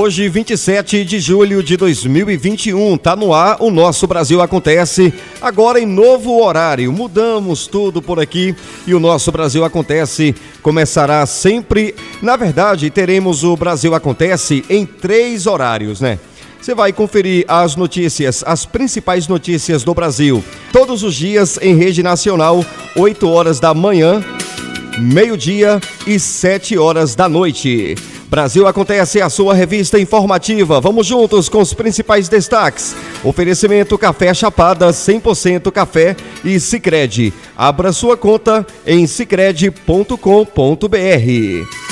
Hoje, 27 de julho de 2021, tá no ar o nosso Brasil Acontece, agora em novo horário. Mudamos tudo por aqui e o nosso Brasil Acontece começará sempre. Na verdade, teremos o Brasil Acontece em três horários, né? Você vai conferir as notícias, as principais notícias do Brasil, todos os dias em rede nacional, 8 horas da manhã, meio-dia e 7 horas da noite. Brasil Acontece a sua revista informativa. Vamos juntos com os principais destaques. Oferecimento Café Chapada 100% café e Sicredi. Abra sua conta em sicredi.com.br.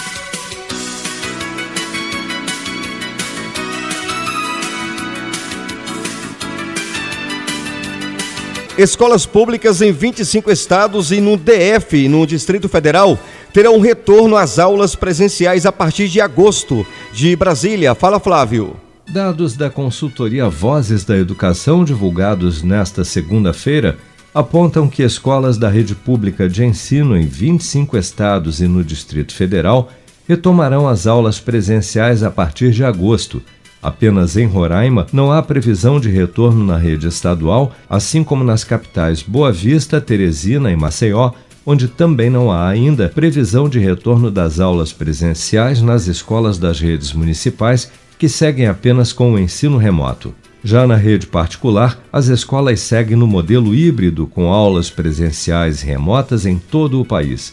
Escolas públicas em 25 estados e no DF, no Distrito Federal, terão retorno às aulas presenciais a partir de agosto. De Brasília, fala Flávio. Dados da consultoria Vozes da Educação divulgados nesta segunda-feira apontam que escolas da rede pública de ensino em 25 estados e no Distrito Federal retomarão as aulas presenciais a partir de agosto. Apenas em Roraima não há previsão de retorno na rede estadual, assim como nas capitais Boa Vista, Teresina e Maceió, onde também não há ainda previsão de retorno das aulas presenciais nas escolas das redes municipais, que seguem apenas com o ensino remoto. Já na rede particular, as escolas seguem no modelo híbrido, com aulas presenciais remotas em todo o país.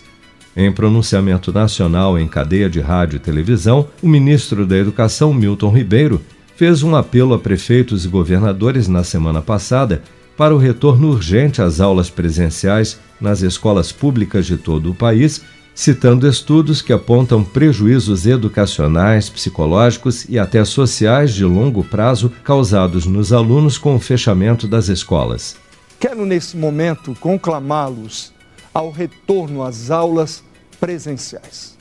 Em pronunciamento nacional em cadeia de rádio e televisão, o ministro da Educação, Milton Ribeiro, fez um apelo a prefeitos e governadores na semana passada para o retorno urgente às aulas presenciais nas escolas públicas de todo o país, citando estudos que apontam prejuízos educacionais, psicológicos e até sociais de longo prazo causados nos alunos com o fechamento das escolas. Quero, nesse momento, conclamá-los ao retorno às aulas presenciais.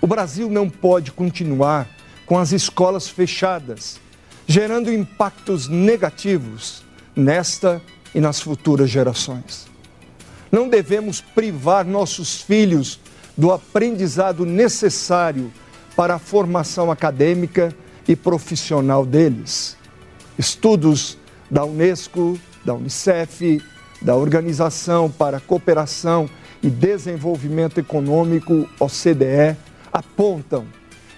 O Brasil não pode continuar com as escolas fechadas, gerando impactos negativos nesta e nas futuras gerações. Não devemos privar nossos filhos do aprendizado necessário para a formação acadêmica e profissional deles. Estudos da Unesco, da Unicef, da Organização para a Cooperação e Desenvolvimento Econômico, OCDE, apontam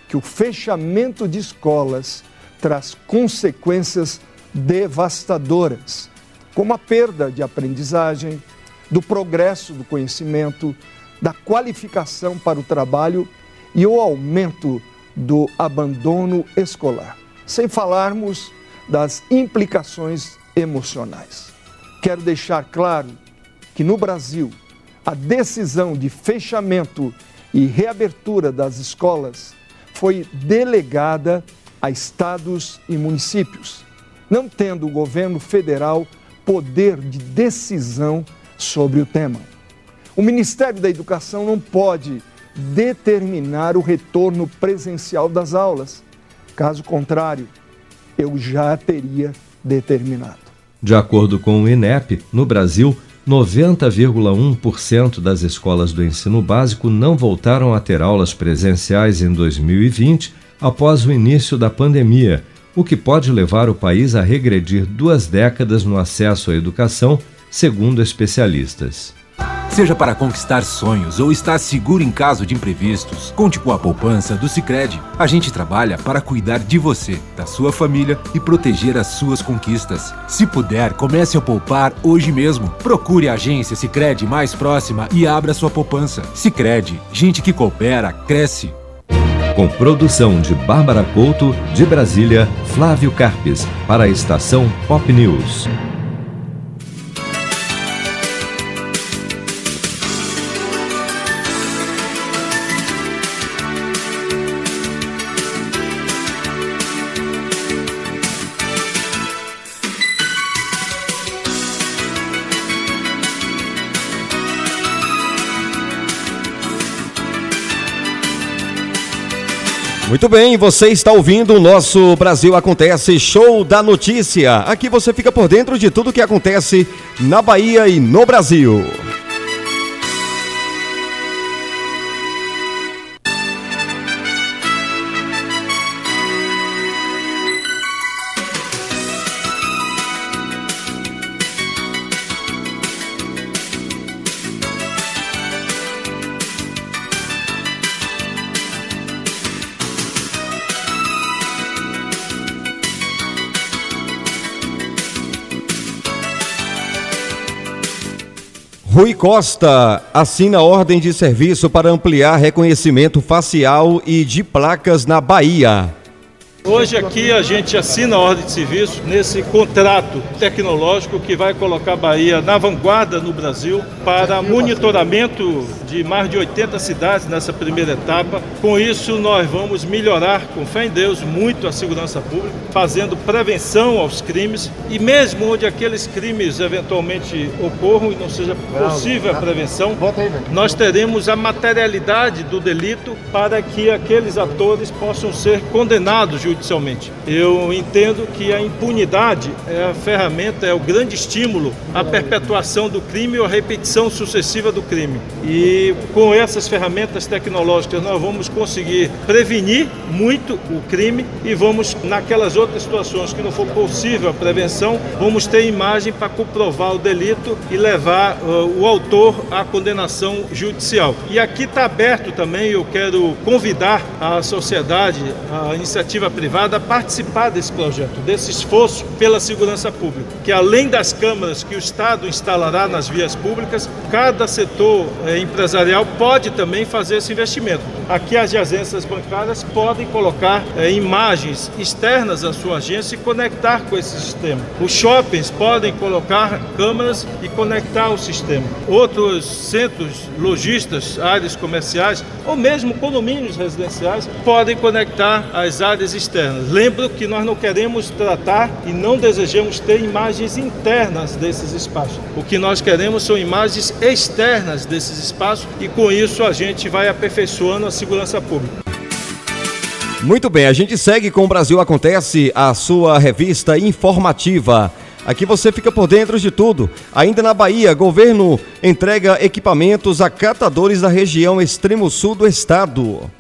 que o fechamento de escolas traz consequências devastadoras, como a perda de aprendizagem, do progresso do conhecimento, da qualificação para o trabalho e o aumento do abandono escolar. Sem falarmos das implicações emocionais. Quero deixar claro que no Brasil, a decisão de fechamento e reabertura das escolas foi delegada a estados e municípios não tendo o governo federal poder de decisão sobre o tema. O Ministério da Educação não pode determinar o retorno presencial das aulas. Caso contrário, eu já teria determinado. De acordo com o INEP, no Brasil, 90,1% das escolas do ensino básico não voltaram a ter aulas presenciais em 2020 após o início da pandemia o que pode levar o país a regredir duas décadas no acesso à educação, segundo especialistas. Seja para conquistar sonhos ou estar seguro em caso de imprevistos, conte com a poupança do Sicredi. A gente trabalha para cuidar de você, da sua família e proteger as suas conquistas. Se puder, comece a poupar hoje mesmo. Procure a agência Sicredi mais próxima e abra sua poupança. Sicredi, gente que coopera cresce com produção de Bárbara Couto, de Brasília, Flávio Carpes, para a estação Pop News. Muito bem, você está ouvindo o nosso Brasil Acontece Show da Notícia. Aqui você fica por dentro de tudo que acontece na Bahia e no Brasil. Rui Costa assina ordem de serviço para ampliar reconhecimento facial e de placas na Bahia. Hoje aqui a gente assina a ordem de serviço nesse contrato tecnológico que vai colocar a Bahia na vanguarda no Brasil para monitoramento de mais de 80 cidades nessa primeira etapa. Com isso, nós vamos melhorar, com fé em Deus, muito a segurança pública, fazendo prevenção aos crimes. E mesmo onde aqueles crimes eventualmente ocorram e não seja possível a prevenção, nós teremos a materialidade do delito para que aqueles atores possam ser condenados judicialmente judicialmente. Eu entendo que a impunidade é a ferramenta, é o grande estímulo à perpetuação do crime ou à repetição sucessiva do crime. E com essas ferramentas tecnológicas nós vamos conseguir prevenir muito o crime e vamos, naquelas outras situações que não for possível a prevenção, vamos ter imagem para comprovar o delito e levar uh, o autor à condenação judicial. E aqui está aberto também, eu quero convidar a sociedade, a iniciativa privada, participar desse projeto, desse esforço pela segurança pública, que além das câmaras que o Estado instalará nas vias públicas, cada setor eh, empresarial pode também fazer esse investimento. Aqui as agências bancárias podem colocar eh, imagens externas à sua agência e conectar com esse sistema. Os shoppings podem colocar câmeras e conectar o sistema. Outros centros lojistas, áreas comerciais ou mesmo condomínios residenciais podem conectar as áreas externas externas. Lembro que nós não queremos tratar e não desejamos ter imagens internas desses espaços. O que nós queremos são imagens externas desses espaços e com isso a gente vai aperfeiçoando a segurança pública. Muito bem, a gente segue com o Brasil Acontece, a sua revista informativa. Aqui você fica por dentro de tudo. Ainda na Bahia, governo entrega equipamentos a catadores da região extremo sul do estado.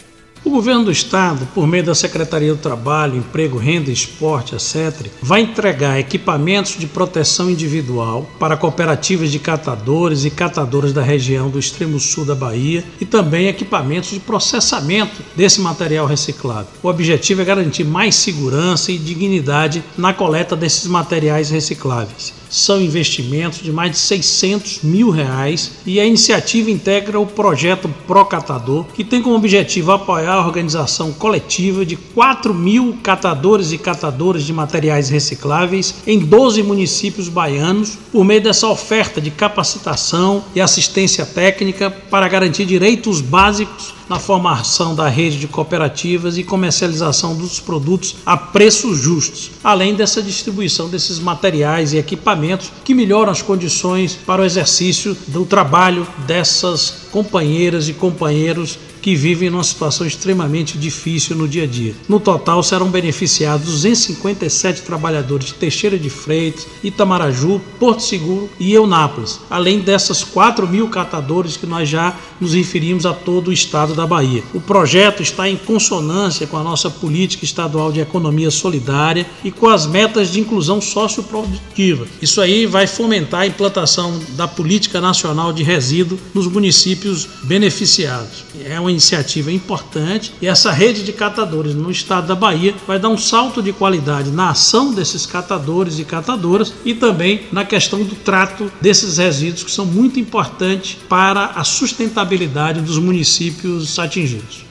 O governo do estado, por meio da Secretaria do Trabalho, Emprego, Renda, Esporte, etc., vai entregar equipamentos de proteção individual para cooperativas de catadores e catadoras da região do extremo sul da Bahia e também equipamentos de processamento desse material reciclado. O objetivo é garantir mais segurança e dignidade na coleta desses materiais recicláveis são investimentos de mais de 600 mil reais e a iniciativa integra o projeto Procatador, que tem como objetivo apoiar a organização coletiva de 4 mil catadores e catadoras de materiais recicláveis em 12 municípios baianos por meio dessa oferta de capacitação e assistência técnica para garantir direitos básicos na formação da rede de cooperativas e comercialização dos produtos a preços justos, além dessa distribuição desses materiais e equipamentos que melhoram as condições para o exercício do trabalho dessas companheiras e companheiros que vivem numa situação extremamente difícil no dia a dia. No total, serão beneficiados 257 trabalhadores de Teixeira de Freitas, Itamaraju, Porto Seguro e Eunápolis, além dessas 4 mil catadores que nós já nos referimos a todo o estado da Bahia. O projeto está em consonância com a nossa política estadual de economia solidária e com as metas de inclusão socioprodutiva. Isso aí vai fomentar a implantação da política nacional de resíduo nos municípios beneficiados. É uma iniciativa importante e essa rede de catadores no estado da Bahia vai dar um salto de qualidade na ação desses catadores e catadoras e também na questão do trato desses resíduos que são muito importantes para a sustentabilidade dos municípios atingidos.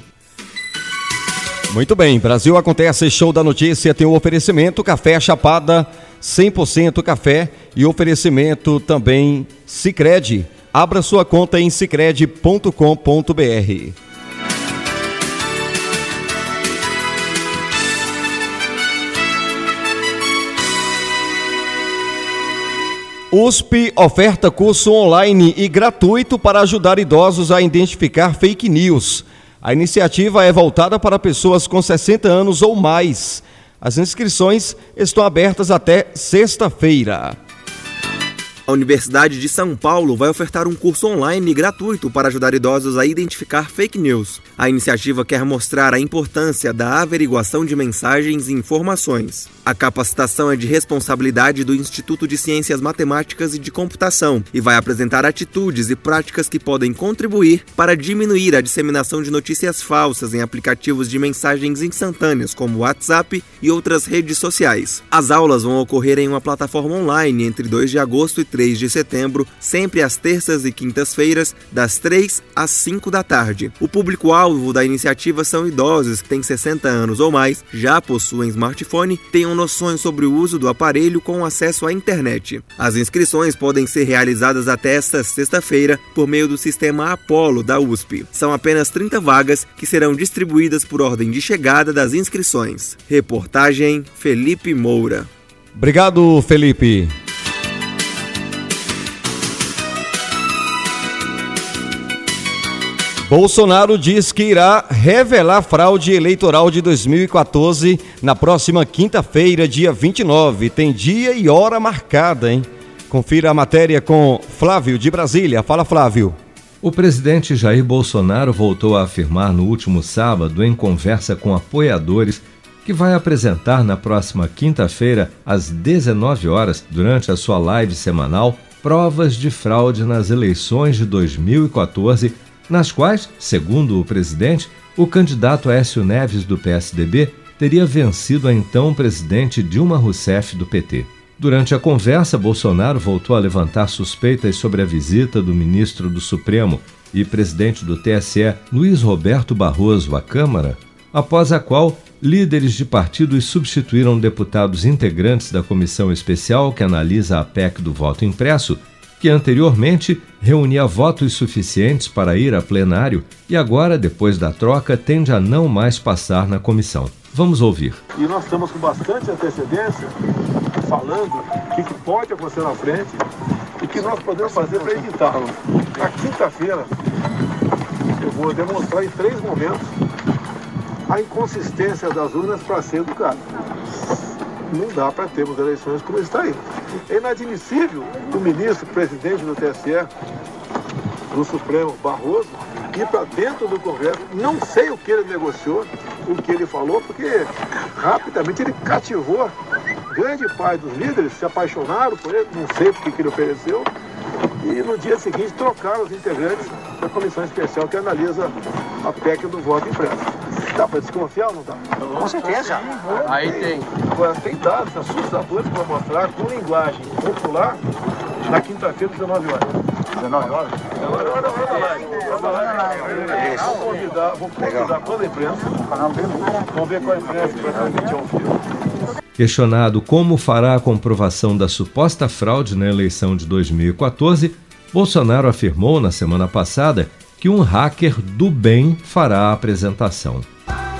Muito bem, Brasil acontece, show da notícia, tem o oferecimento Café Chapada, 100% café e oferecimento também Sicredi. Abra sua conta em sicredi.com.br. USP oferta curso online e gratuito para ajudar idosos a identificar fake news. A iniciativa é voltada para pessoas com 60 anos ou mais. As inscrições estão abertas até sexta-feira. A Universidade de São Paulo vai ofertar um curso online gratuito para ajudar idosos a identificar fake news. A iniciativa quer mostrar a importância da averiguação de mensagens e informações. A capacitação é de responsabilidade do Instituto de Ciências Matemáticas e de Computação e vai apresentar atitudes e práticas que podem contribuir para diminuir a disseminação de notícias falsas em aplicativos de mensagens instantâneas como WhatsApp e outras redes sociais. As aulas vão ocorrer em uma plataforma online entre 2 de agosto e 3 de setembro, sempre às terças e quintas-feiras, das 3 às 5 da tarde. O público-alvo da iniciativa são idosos que têm 60 anos ou mais, já possuem smartphone, tenham noções sobre o uso do aparelho com acesso à internet. As inscrições podem ser realizadas até esta sexta-feira por meio do sistema Apollo da USP. São apenas 30 vagas que serão distribuídas por ordem de chegada das inscrições. Reportagem Felipe Moura. Obrigado, Felipe. Bolsonaro diz que irá revelar fraude eleitoral de 2014 na próxima quinta-feira, dia 29. Tem dia e hora marcada, hein? Confira a matéria com Flávio de Brasília. Fala, Flávio. O presidente Jair Bolsonaro voltou a afirmar no último sábado, em conversa com apoiadores, que vai apresentar na próxima quinta-feira, às 19 horas, durante a sua live semanal, provas de fraude nas eleições de 2014 nas quais, segundo o presidente, o candidato Écio Neves do PSDB teria vencido a então presidente Dilma Rousseff do PT. Durante a conversa, Bolsonaro voltou a levantar suspeitas sobre a visita do ministro do Supremo e presidente do TSE, Luiz Roberto Barroso, à Câmara, após a qual líderes de partidos substituíram deputados integrantes da comissão especial que analisa a PEC do voto impresso que anteriormente reunia votos suficientes para ir a plenário e agora, depois da troca, tende a não mais passar na comissão. Vamos ouvir. E nós estamos com bastante antecedência falando o que, pode acontecer na frente e o que nós podemos fazer para evitá-lo. Na quinta-feira, eu vou demonstrar em três momentos a inconsistência das urnas para ser educado não dá para termos eleições como está aí. É inadmissível o ministro, presidente do TSE, do Supremo, Barroso, ir para dentro do Congresso. Não sei o que ele negociou, o que ele falou, porque rapidamente ele cativou grande parte dos líderes, se apaixonaram por ele, não sei porque que ele ofereceu, e no dia seguinte trocaram os integrantes da comissão especial que analisa a PEC do voto impresso. Dá para desconfiar ou não dá? Com certeza. Aí tem. Agora, tem dados assustadores para mostrar com linguagem popular na quinta-feira, 19 horas. 19 horas? 19 horas, Vou convidar, vou convidar toda a imprensa. Vamos ver qual a imprensa que vai transmitir ao vivo. Questionado como fará a comprovação da suposta fraude na eleição de 2014, Bolsonaro afirmou na semana passada que um hacker do bem fará a apresentação.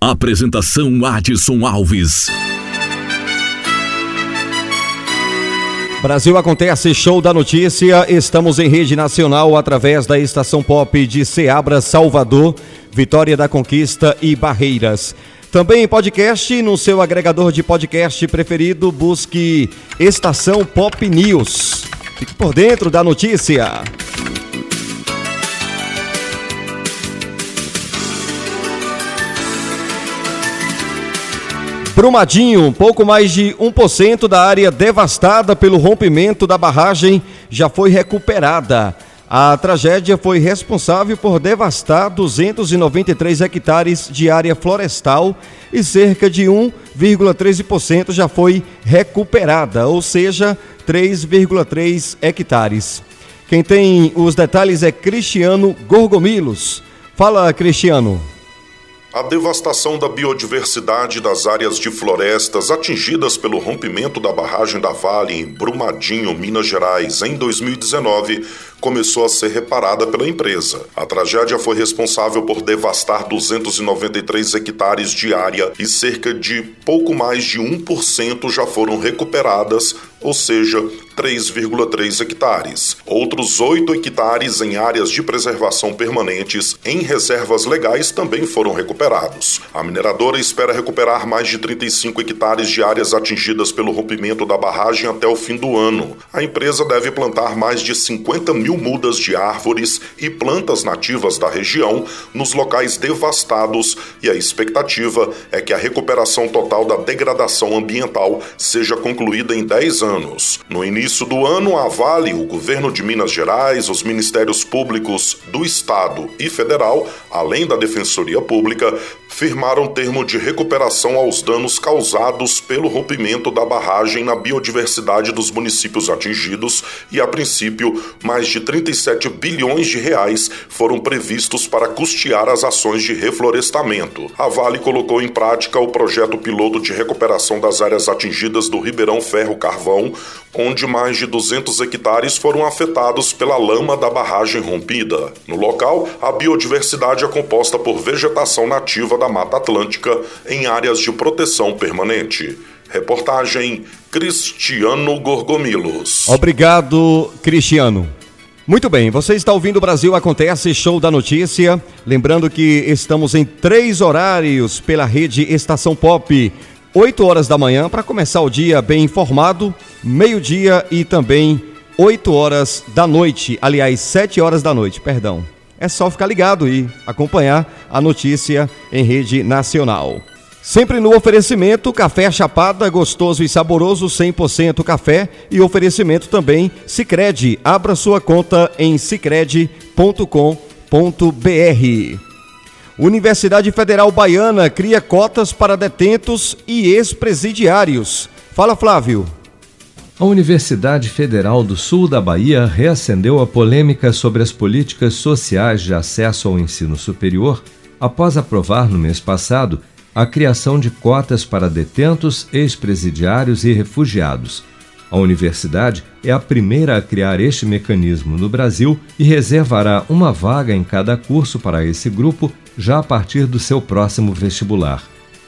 Apresentação Adson Alves. Brasil acontece show da notícia. Estamos em rede nacional através da estação pop de Ceabra, Salvador, Vitória da Conquista e Barreiras. Também em podcast, no seu agregador de podcast preferido, busque Estação Pop News. Fique por dentro da notícia. Brumadinho, pouco mais de 1% da área devastada pelo rompimento da barragem já foi recuperada. A tragédia foi responsável por devastar 293 hectares de área florestal e cerca de 1,13% já foi recuperada, ou seja, 3,3 hectares. Quem tem os detalhes é Cristiano Gorgomilos. Fala, Cristiano. A devastação da biodiversidade das áreas de florestas atingidas pelo rompimento da barragem da Vale em Brumadinho, Minas Gerais, em 2019, começou a ser reparada pela empresa. A tragédia foi responsável por devastar 293 hectares de área e cerca de pouco mais de 1% já foram recuperadas, ou seja, 3,3 hectares. Outros 8 hectares em áreas de preservação permanentes em reservas legais também foram recuperados. A mineradora espera recuperar mais de 35 hectares de áreas atingidas pelo rompimento da barragem até o fim do ano. A empresa deve plantar mais de 50 mil mudas de árvores e plantas nativas da região nos locais devastados e a expectativa é que a recuperação total da degradação ambiental seja concluída em 10 anos. No início do ano, a Vale, o governo de Minas Gerais, os ministérios públicos do Estado e federal, além da Defensoria Pública, firmaram termo de recuperação aos danos causados pelo rompimento da barragem na biodiversidade dos municípios atingidos e, a princípio, mais de 37 bilhões de reais foram previstos para custear as ações de reflorestamento. A Vale colocou em prática o projeto piloto de recuperação das áreas atingidas do Ribeirão Ferro Carvão, onde mais de 200 hectares foram afetados pela lama da barragem rompida. No local, a biodiversidade é composta por vegetação nativa da Mata Atlântica em áreas de proteção permanente. Reportagem Cristiano Gorgomilos. Obrigado, Cristiano. Muito bem, você está ouvindo o Brasil Acontece, show da notícia. Lembrando que estamos em três horários pela rede Estação Pop. 8 horas da manhã para começar o dia bem informado, meio-dia e também 8 horas da noite, aliás, 7 horas da noite, perdão é só ficar ligado e acompanhar a notícia em rede nacional. Sempre no oferecimento, café Chapada, gostoso e saboroso, 100% café e oferecimento também Sicredi. Abra sua conta em sicredi.com.br. Universidade Federal Baiana cria cotas para detentos e ex-presidiários. Fala, Flávio. A Universidade Federal do Sul da Bahia reacendeu a polêmica sobre as políticas sociais de acesso ao ensino superior após aprovar no mês passado a criação de cotas para detentos, ex-presidiários e refugiados. A universidade é a primeira a criar este mecanismo no Brasil e reservará uma vaga em cada curso para esse grupo já a partir do seu próximo vestibular.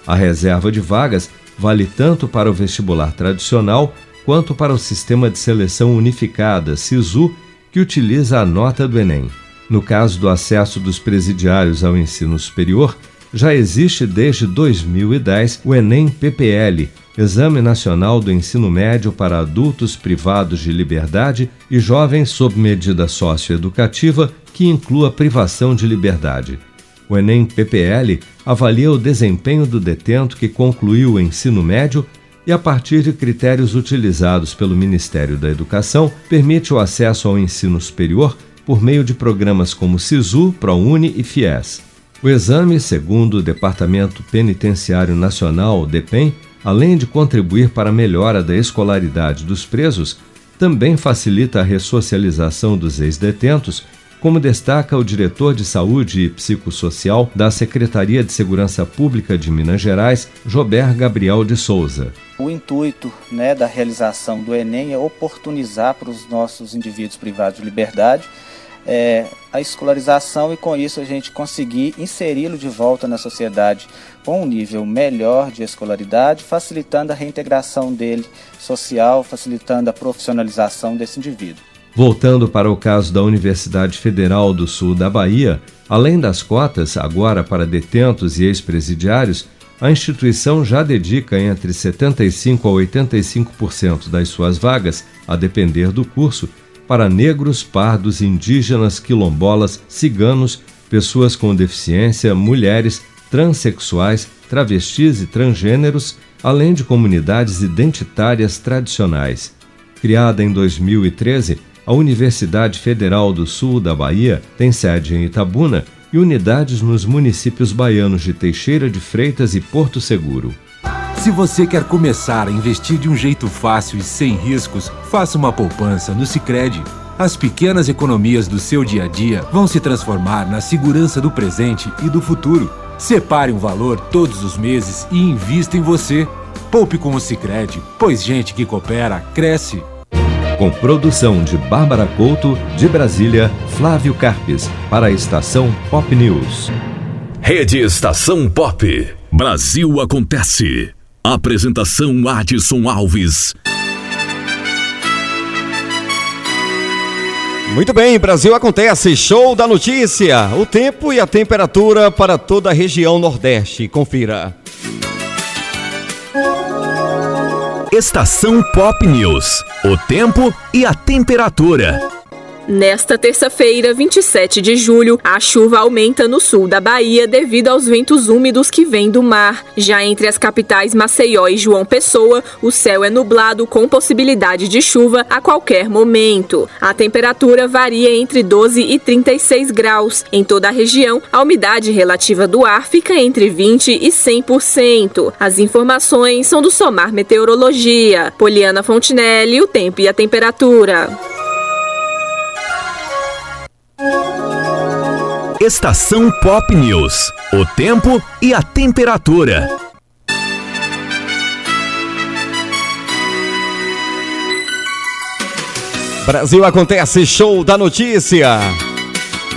A reserva de vagas vale tanto para o vestibular tradicional quanto para o Sistema de Seleção Unificada, SISU, que utiliza a nota do Enem. No caso do acesso dos presidiários ao ensino superior, já existe desde 2010 o Enem PPL, Exame Nacional do Ensino Médio para Adultos Privados de Liberdade e Jovens sob medida socioeducativa que inclua privação de liberdade. O Enem PPL avalia o desempenho do detento que concluiu o ensino médio e, a partir de critérios utilizados pelo Ministério da Educação, permite o acesso ao ensino superior por meio de programas como SISU, ProUni e FIES. O exame, segundo o Departamento Penitenciário Nacional, DEPEN, além de contribuir para a melhora da escolaridade dos presos, também facilita a ressocialização dos ex-detentos como destaca o diretor de Saúde e Psicossocial da Secretaria de Segurança Pública de Minas Gerais, Jober Gabriel de Souza. O intuito né, da realização do Enem é oportunizar para os nossos indivíduos privados de liberdade é, a escolarização e com isso a gente conseguir inseri-lo de volta na sociedade com um nível melhor de escolaridade, facilitando a reintegração dele social, facilitando a profissionalização desse indivíduo. Voltando para o caso da Universidade Federal do Sul da Bahia, além das cotas, agora para detentos e ex-presidiários, a instituição já dedica entre 75% a 85% das suas vagas, a depender do curso, para negros, pardos, indígenas, quilombolas, ciganos, pessoas com deficiência, mulheres, transexuais, travestis e transgêneros, além de comunidades identitárias tradicionais. Criada em 2013, a Universidade Federal do Sul da Bahia tem sede em Itabuna e unidades nos municípios baianos de Teixeira de Freitas e Porto Seguro. Se você quer começar a investir de um jeito fácil e sem riscos, faça uma poupança no Sicredi. As pequenas economias do seu dia a dia vão se transformar na segurança do presente e do futuro. Separe um valor todos os meses e invista em você. Poupe com o Sicredi, pois gente que coopera cresce. Com produção de Bárbara Couto, de Brasília, Flávio Carpes, para a estação Pop News. Rede Estação Pop. Brasil acontece. Apresentação Adson Alves. Muito bem, Brasil acontece. Show da notícia. O tempo e a temperatura para toda a região Nordeste. Confira. Estação Pop News. O tempo e a temperatura. Nesta terça-feira, 27 de julho, a chuva aumenta no sul da Bahia devido aos ventos úmidos que vêm do mar. Já entre as capitais Maceió e João Pessoa, o céu é nublado com possibilidade de chuva a qualquer momento. A temperatura varia entre 12 e 36 graus. Em toda a região, a umidade relativa do ar fica entre 20 e 100%. As informações são do Somar Meteorologia. Poliana Fontinelli, o tempo e a temperatura. Estação Pop News. O tempo e a temperatura. Brasil acontece show da notícia.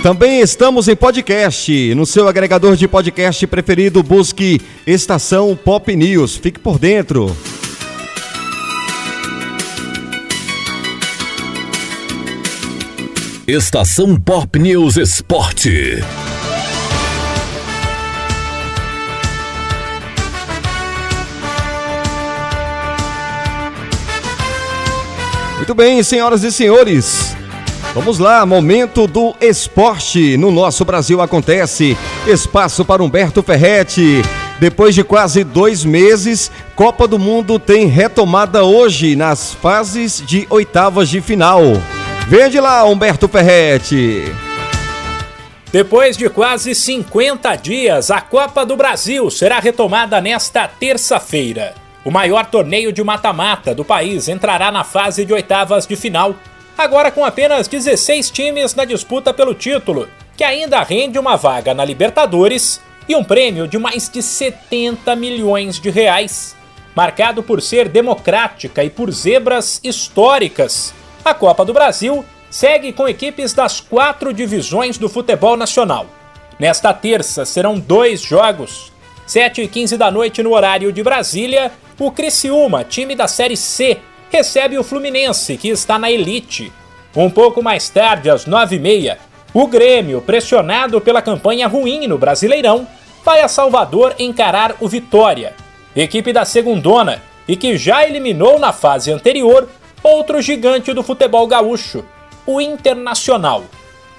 Também estamos em podcast. No seu agregador de podcast preferido, busque Estação Pop News. Fique por dentro. Estação Pop News Esporte. Muito bem, senhoras e senhores. Vamos lá, momento do esporte no nosso Brasil acontece. Espaço para Humberto Ferretti. Depois de quase dois meses, Copa do Mundo tem retomada hoje nas fases de oitavas de final. Vende lá, Humberto Ferretti. Depois de quase 50 dias, a Copa do Brasil será retomada nesta terça-feira. O maior torneio de mata-mata do país entrará na fase de oitavas de final, agora com apenas 16 times na disputa pelo título, que ainda rende uma vaga na Libertadores e um prêmio de mais de 70 milhões de reais. Marcado por ser democrática e por zebras históricas, a Copa do Brasil segue com equipes das quatro divisões do futebol nacional. Nesta terça serão dois jogos. 7 e 15 da noite no horário de Brasília, o Criciúma, time da Série C, recebe o Fluminense, que está na elite. Um pouco mais tarde, às 9h30, o Grêmio, pressionado pela campanha ruim no Brasileirão, vai a Salvador encarar o Vitória, equipe da Segundona e que já eliminou na fase anterior outro gigante do futebol gaúcho, o Internacional.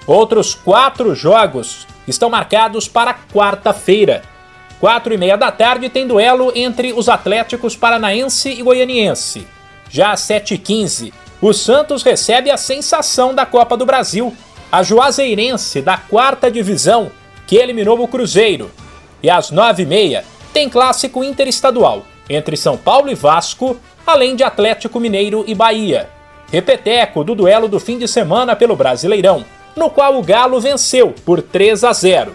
Outros quatro jogos estão marcados para quarta-feira. Quatro e meia da tarde tem duelo entre os Atléticos Paranaense e Goianiense. Já às 7h15, o Santos recebe a sensação da Copa do Brasil, a Juazeirense da quarta divisão, que eliminou o Cruzeiro. E às 9h30 tem clássico interestadual entre São Paulo e Vasco, além de Atlético Mineiro e Bahia. Repeteco do duelo do fim de semana pelo Brasileirão, no qual o Galo venceu por 3 a 0.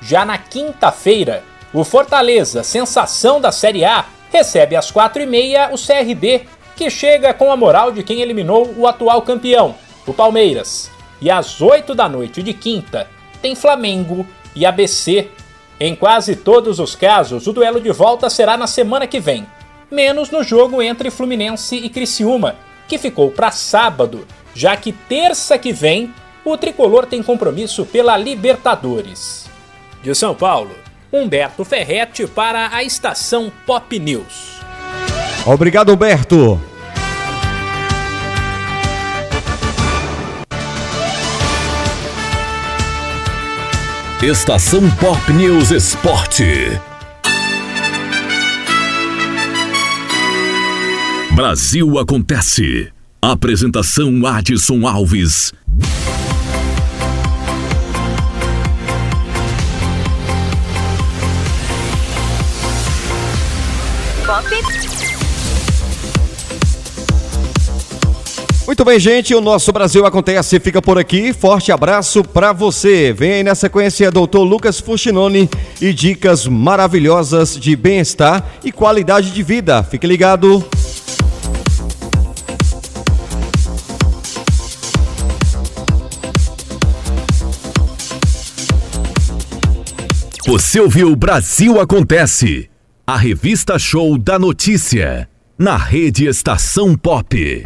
Já na quinta-feira, o Fortaleza, sensação da Série A, recebe às 4h30 o CRB, que chega com a moral de quem eliminou o atual campeão, o Palmeiras. E às 8 da noite de quinta, tem Flamengo e ABC. Em quase todos os casos, o duelo de volta será na semana que vem, menos no jogo entre Fluminense e Criciúma, que ficou para sábado, já que terça que vem o tricolor tem compromisso pela Libertadores. De São Paulo, Humberto Ferretti para a estação Pop News. Obrigado, Humberto. Estação Pop News Esporte. Brasil acontece. Apresentação Adson Alves. Muito bem, gente, o nosso Brasil Acontece fica por aqui. Forte abraço para você. Vem aí na sequência Dr. Lucas Fuchinoni e dicas maravilhosas de bem-estar e qualidade de vida. Fique ligado. Você ouviu Brasil Acontece, a revista show da notícia, na rede Estação Pop.